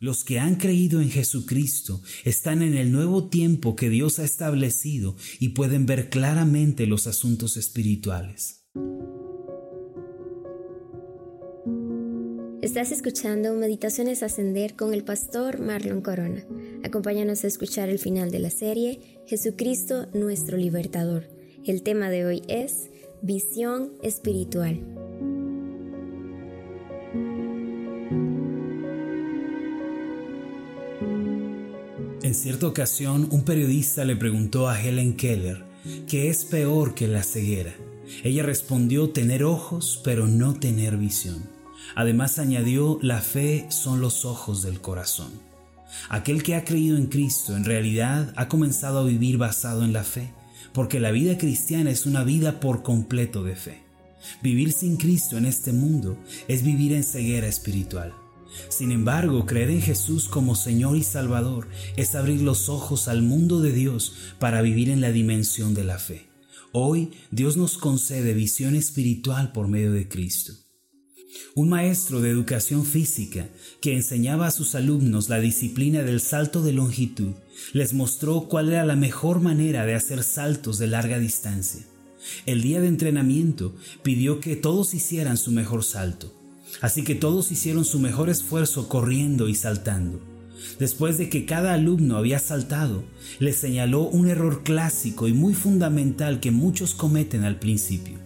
Los que han creído en Jesucristo están en el nuevo tiempo que Dios ha establecido y pueden ver claramente los asuntos espirituales. Estás escuchando Meditaciones Ascender con el pastor Marlon Corona. Acompáñanos a escuchar el final de la serie Jesucristo nuestro libertador. El tema de hoy es Visión Espiritual. En cierta ocasión, un periodista le preguntó a Helen Keller qué es peor que la ceguera. Ella respondió tener ojos, pero no tener visión. Además añadió, la fe son los ojos del corazón. Aquel que ha creído en Cristo en realidad ha comenzado a vivir basado en la fe, porque la vida cristiana es una vida por completo de fe. Vivir sin Cristo en este mundo es vivir en ceguera espiritual. Sin embargo, creer en Jesús como Señor y Salvador es abrir los ojos al mundo de Dios para vivir en la dimensión de la fe. Hoy Dios nos concede visión espiritual por medio de Cristo. Un maestro de educación física que enseñaba a sus alumnos la disciplina del salto de longitud les mostró cuál era la mejor manera de hacer saltos de larga distancia. El día de entrenamiento pidió que todos hicieran su mejor salto. Así que todos hicieron su mejor esfuerzo corriendo y saltando. Después de que cada alumno había saltado, les señaló un error clásico y muy fundamental que muchos cometen al principio.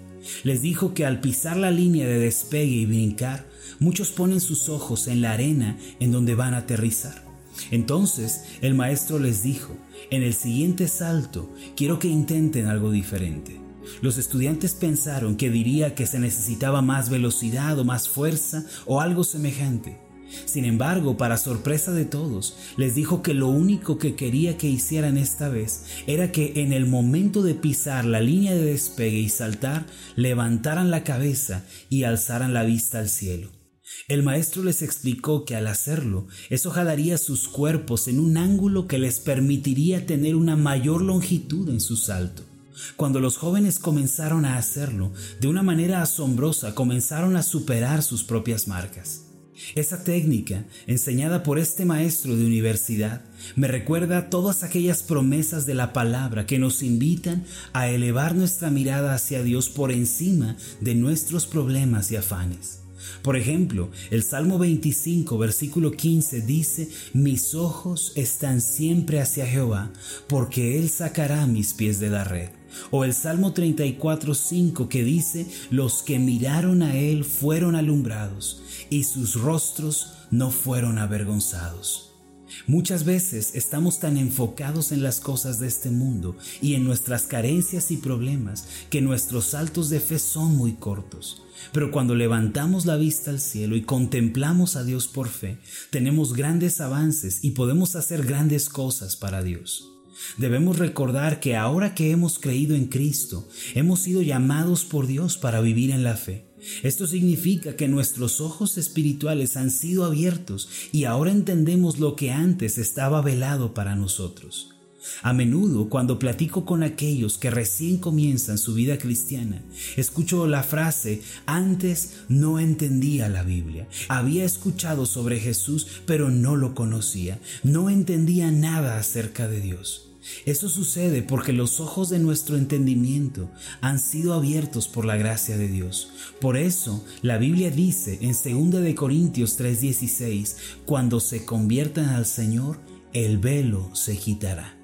Les dijo que al pisar la línea de despegue y brincar, muchos ponen sus ojos en la arena en donde van a aterrizar. Entonces el maestro les dijo, en el siguiente salto quiero que intenten algo diferente. Los estudiantes pensaron que diría que se necesitaba más velocidad o más fuerza o algo semejante. Sin embargo, para sorpresa de todos, les dijo que lo único que quería que hicieran esta vez era que en el momento de pisar la línea de despegue y saltar, levantaran la cabeza y alzaran la vista al cielo. El maestro les explicó que al hacerlo, eso jalaría sus cuerpos en un ángulo que les permitiría tener una mayor longitud en su salto. Cuando los jóvenes comenzaron a hacerlo, de una manera asombrosa comenzaron a superar sus propias marcas. Esa técnica, enseñada por este maestro de universidad, me recuerda todas aquellas promesas de la palabra que nos invitan a elevar nuestra mirada hacia Dios por encima de nuestros problemas y afanes. Por ejemplo, el Salmo 25, versículo 15 dice, Mis ojos están siempre hacia Jehová, porque Él sacará mis pies de la red. O el Salmo 34, 5 que dice, Los que miraron a Él fueron alumbrados, y sus rostros no fueron avergonzados. Muchas veces estamos tan enfocados en las cosas de este mundo y en nuestras carencias y problemas que nuestros saltos de fe son muy cortos. Pero cuando levantamos la vista al cielo y contemplamos a Dios por fe, tenemos grandes avances y podemos hacer grandes cosas para Dios. Debemos recordar que ahora que hemos creído en Cristo, hemos sido llamados por Dios para vivir en la fe. Esto significa que nuestros ojos espirituales han sido abiertos y ahora entendemos lo que antes estaba velado para nosotros. A menudo, cuando platico con aquellos que recién comienzan su vida cristiana, escucho la frase, antes no entendía la Biblia. Había escuchado sobre Jesús, pero no lo conocía. No entendía nada acerca de Dios. Eso sucede porque los ojos de nuestro entendimiento han sido abiertos por la gracia de Dios. Por eso la Biblia dice en 2 de Corintios 3:16, cuando se conviertan al Señor, el velo se quitará.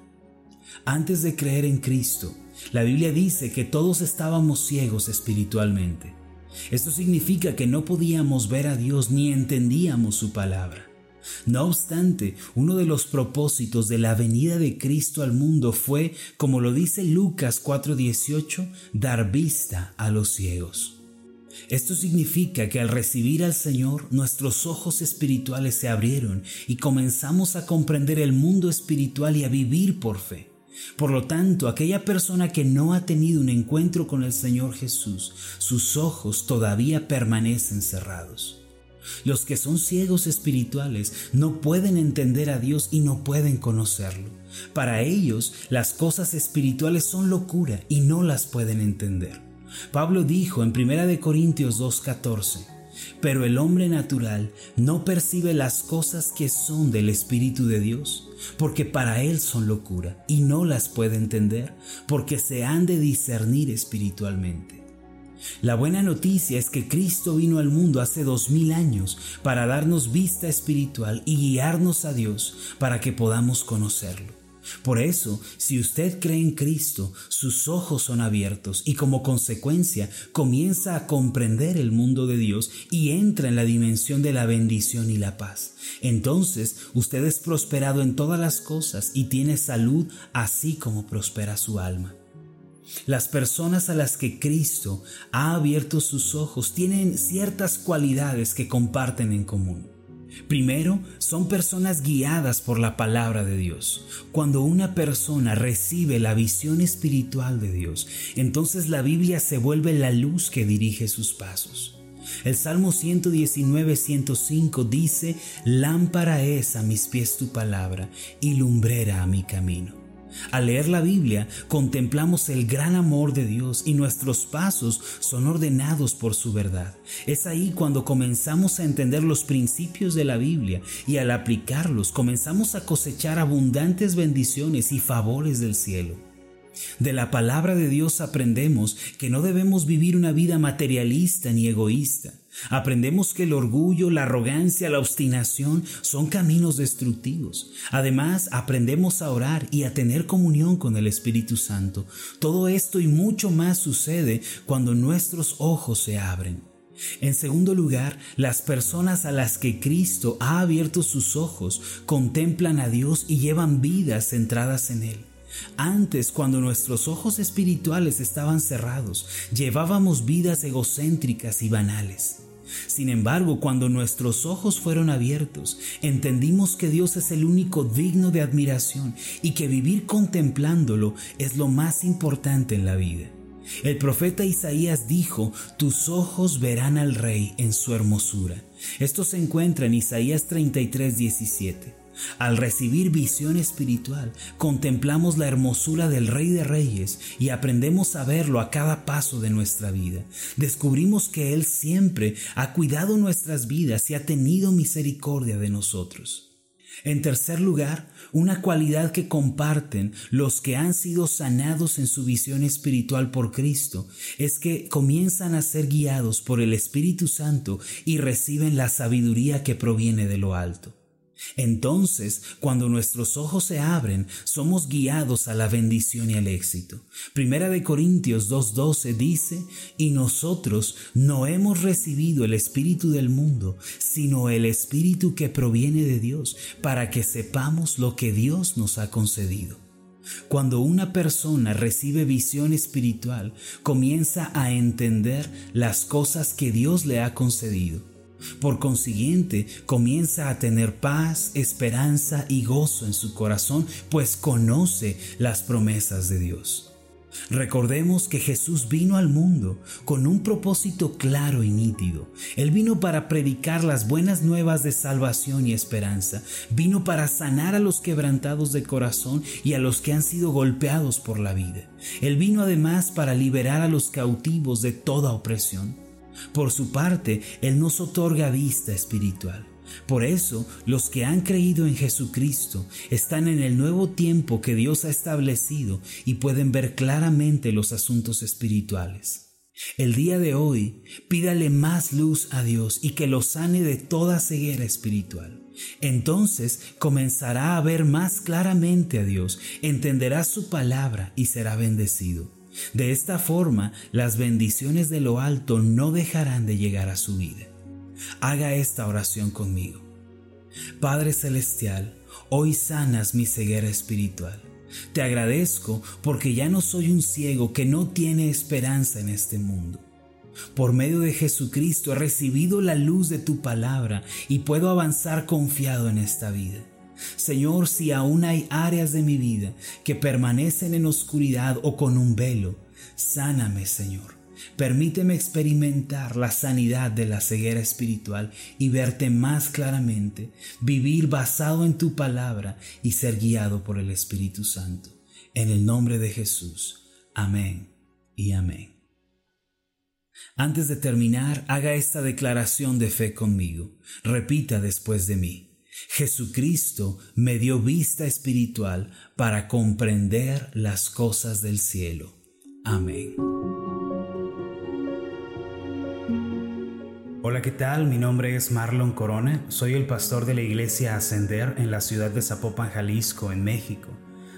Antes de creer en Cristo, la Biblia dice que todos estábamos ciegos espiritualmente. Esto significa que no podíamos ver a Dios ni entendíamos su palabra. No obstante, uno de los propósitos de la venida de Cristo al mundo fue, como lo dice Lucas 4:18, dar vista a los ciegos. Esto significa que al recibir al Señor, nuestros ojos espirituales se abrieron y comenzamos a comprender el mundo espiritual y a vivir por fe. Por lo tanto, aquella persona que no ha tenido un encuentro con el Señor Jesús, sus ojos todavía permanecen cerrados. Los que son ciegos espirituales no pueden entender a Dios y no pueden conocerlo. Para ellos las cosas espirituales son locura y no las pueden entender. Pablo dijo en 1 Corintios 2:14, Pero el hombre natural no percibe las cosas que son del Espíritu de Dios, porque para él son locura y no las puede entender, porque se han de discernir espiritualmente. La buena noticia es que Cristo vino al mundo hace dos mil años para darnos vista espiritual y guiarnos a Dios para que podamos conocerlo. Por eso, si usted cree en Cristo, sus ojos son abiertos y como consecuencia comienza a comprender el mundo de Dios y entra en la dimensión de la bendición y la paz. Entonces usted es prosperado en todas las cosas y tiene salud así como prospera su alma. Las personas a las que Cristo ha abierto sus ojos tienen ciertas cualidades que comparten en común. Primero, son personas guiadas por la palabra de Dios. Cuando una persona recibe la visión espiritual de Dios, entonces la Biblia se vuelve la luz que dirige sus pasos. El Salmo 119, 105 dice, Lámpara es a mis pies tu palabra y lumbrera a mi camino. Al leer la Biblia contemplamos el gran amor de Dios y nuestros pasos son ordenados por su verdad. Es ahí cuando comenzamos a entender los principios de la Biblia y al aplicarlos comenzamos a cosechar abundantes bendiciones y favores del cielo. De la palabra de Dios aprendemos que no debemos vivir una vida materialista ni egoísta. Aprendemos que el orgullo, la arrogancia, la obstinación son caminos destructivos. Además, aprendemos a orar y a tener comunión con el Espíritu Santo. Todo esto y mucho más sucede cuando nuestros ojos se abren. En segundo lugar, las personas a las que Cristo ha abierto sus ojos contemplan a Dios y llevan vidas centradas en Él. Antes, cuando nuestros ojos espirituales estaban cerrados, llevábamos vidas egocéntricas y banales. Sin embargo, cuando nuestros ojos fueron abiertos, entendimos que Dios es el único digno de admiración y que vivir contemplándolo es lo más importante en la vida. El profeta Isaías dijo, tus ojos verán al rey en su hermosura. Esto se encuentra en Isaías 33, 17. Al recibir visión espiritual, contemplamos la hermosura del Rey de Reyes y aprendemos a verlo a cada paso de nuestra vida. Descubrimos que Él siempre ha cuidado nuestras vidas y ha tenido misericordia de nosotros. En tercer lugar, una cualidad que comparten los que han sido sanados en su visión espiritual por Cristo es que comienzan a ser guiados por el Espíritu Santo y reciben la sabiduría que proviene de lo alto. Entonces, cuando nuestros ojos se abren, somos guiados a la bendición y al éxito. Primera de Corintios 2.12 dice, y nosotros no hemos recibido el Espíritu del mundo, sino el Espíritu que proviene de Dios, para que sepamos lo que Dios nos ha concedido. Cuando una persona recibe visión espiritual, comienza a entender las cosas que Dios le ha concedido por consiguiente, comienza a tener paz, esperanza y gozo en su corazón, pues conoce las promesas de Dios. Recordemos que Jesús vino al mundo con un propósito claro y nítido. Él vino para predicar las buenas nuevas de salvación y esperanza. Vino para sanar a los quebrantados de corazón y a los que han sido golpeados por la vida. Él vino además para liberar a los cautivos de toda opresión. Por su parte, Él nos otorga vista espiritual. Por eso, los que han creído en Jesucristo están en el nuevo tiempo que Dios ha establecido y pueden ver claramente los asuntos espirituales. El día de hoy, pídale más luz a Dios y que lo sane de toda ceguera espiritual. Entonces comenzará a ver más claramente a Dios, entenderá su palabra y será bendecido. De esta forma, las bendiciones de lo alto no dejarán de llegar a su vida. Haga esta oración conmigo. Padre Celestial, hoy sanas mi ceguera espiritual. Te agradezco porque ya no soy un ciego que no tiene esperanza en este mundo. Por medio de Jesucristo he recibido la luz de tu palabra y puedo avanzar confiado en esta vida. Señor, si aún hay áreas de mi vida que permanecen en oscuridad o con un velo, sáname, Señor. Permíteme experimentar la sanidad de la ceguera espiritual y verte más claramente, vivir basado en tu palabra y ser guiado por el Espíritu Santo. En el nombre de Jesús. Amén y amén. Antes de terminar, haga esta declaración de fe conmigo. Repita después de mí. Jesucristo me dio vista espiritual para comprender las cosas del cielo. Amén. Hola, ¿qué tal? Mi nombre es Marlon Corona, soy el pastor de la iglesia Ascender en la ciudad de Zapopan, Jalisco, en México.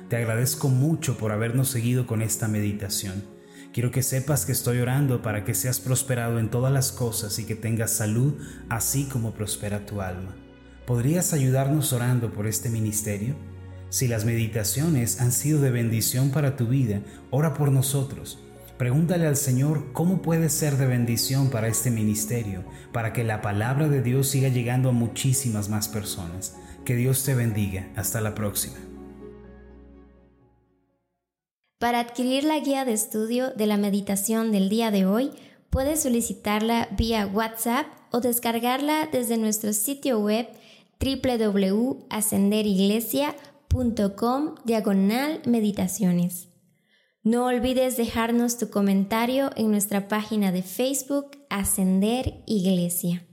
Te agradezco mucho por habernos seguido con esta meditación. Quiero que sepas que estoy orando para que seas prosperado en todas las cosas y que tengas salud, así como prospera tu alma. ¿Podrías ayudarnos orando por este ministerio? Si las meditaciones han sido de bendición para tu vida, ora por nosotros. Pregúntale al Señor cómo puede ser de bendición para este ministerio, para que la palabra de Dios siga llegando a muchísimas más personas. Que Dios te bendiga. Hasta la próxima. Para adquirir la guía de estudio de la meditación del día de hoy, puedes solicitarla vía WhatsApp o descargarla desde nuestro sitio web www.ascenderiglesia.com diagonal meditaciones. No olvides dejarnos tu comentario en nuestra página de Facebook Ascender Iglesia.